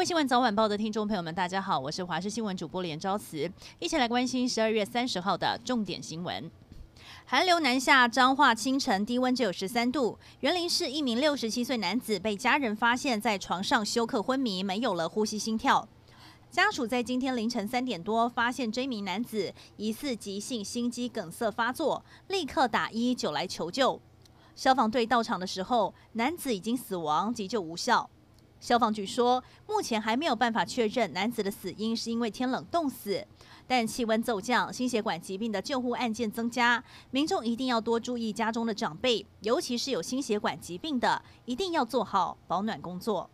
位新闻早晚报的听众朋友们，大家好，我是华视新闻主播连昭慈，一起来关心十二月三十号的重点新闻。寒流南下，彰化清晨低温只有十三度。园林市一名六十七岁男子被家人发现在床上休克昏迷，没有了呼吸心跳。家属在今天凌晨三点多发现这名男子疑似急性心肌梗塞发作，立刻打一九来求救。消防队到场的时候，男子已经死亡，急救无效。消防局说，目前还没有办法确认男子的死因是因为天冷冻死，但气温骤降、心血管疾病的救护案件增加，民众一定要多注意家中的长辈，尤其是有心血管疾病的，一定要做好保暖工作。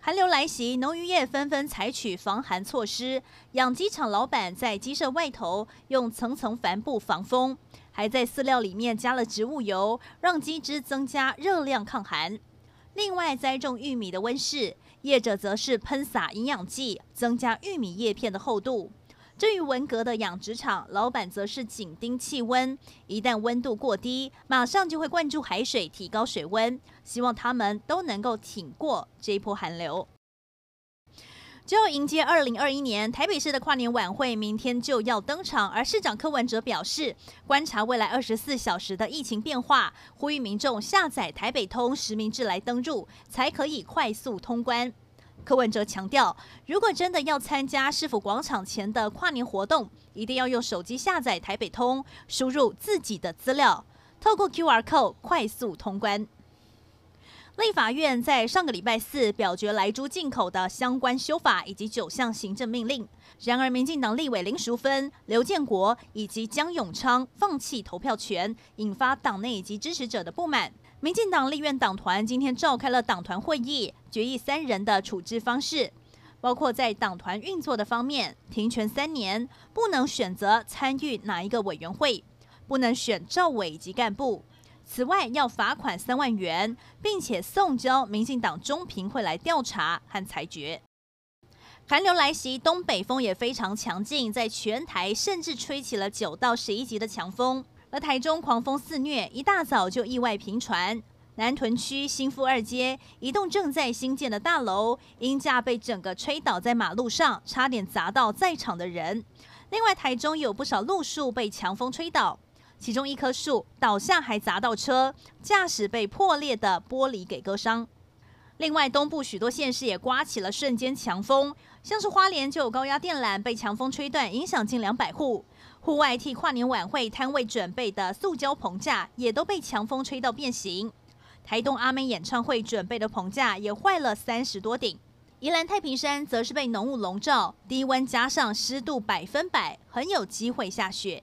寒流来袭，农渔业纷纷采取防寒措施。养鸡场老板在鸡舍外头用层层帆布防风，还在饲料里面加了植物油，让鸡只增加热量抗寒。另外，栽种玉米的温室业者则是喷洒营养剂，增加玉米叶片的厚度。至于文革的养殖场，老板则是紧盯气温，一旦温度过低，马上就会灌注海水，提高水温，希望他们都能够挺过这一波寒流。就要迎接二零二一年台北市的跨年晚会，明天就要登场。而市长柯文哲表示，观察未来二十四小时的疫情变化，呼吁民众下载台北通实名制来登入，才可以快速通关。柯文哲强调，如果真的要参加市府广场前的跨年活动，一定要用手机下载台北通，输入自己的资料，透过 QR code 快速通关。立法院在上个礼拜四表决莱猪进口的相关修法以及九项行政命令，然而民进党立委林淑芬、刘建国以及江永昌放弃投票权，引发党内以及支持者的不满。民进党立院党团今天召开了党团会议，决议三人的处置方式，包括在党团运作的方面，停权三年，不能选择参与哪一个委员会，不能选召委及干部。此外，要罚款三万元，并且送交民进党中评会来调查和裁决。寒流来袭，东北风也非常强劲，在全台甚至吹起了九到十一级的强风。而台中狂风肆虐，一大早就意外频传。南屯区新富二街一栋正在兴建的大楼，鹰架被整个吹倒在马路上，差点砸到在场的人。另外，台中有不少路树被强风吹倒，其中一棵树倒下还砸到车，驾驶被破裂的玻璃给割伤。另外，东部许多县市也刮起了瞬间强风，像是花莲就有高压电缆被强风吹断，影响近两百户。户外替跨年晚会摊位准备的塑胶棚架也都被强风吹到变形。台东阿妹演唱会准备的棚架也坏了三十多顶。宜兰太平山则是被浓雾笼罩，低温加上湿度百分百，很有机会下雪。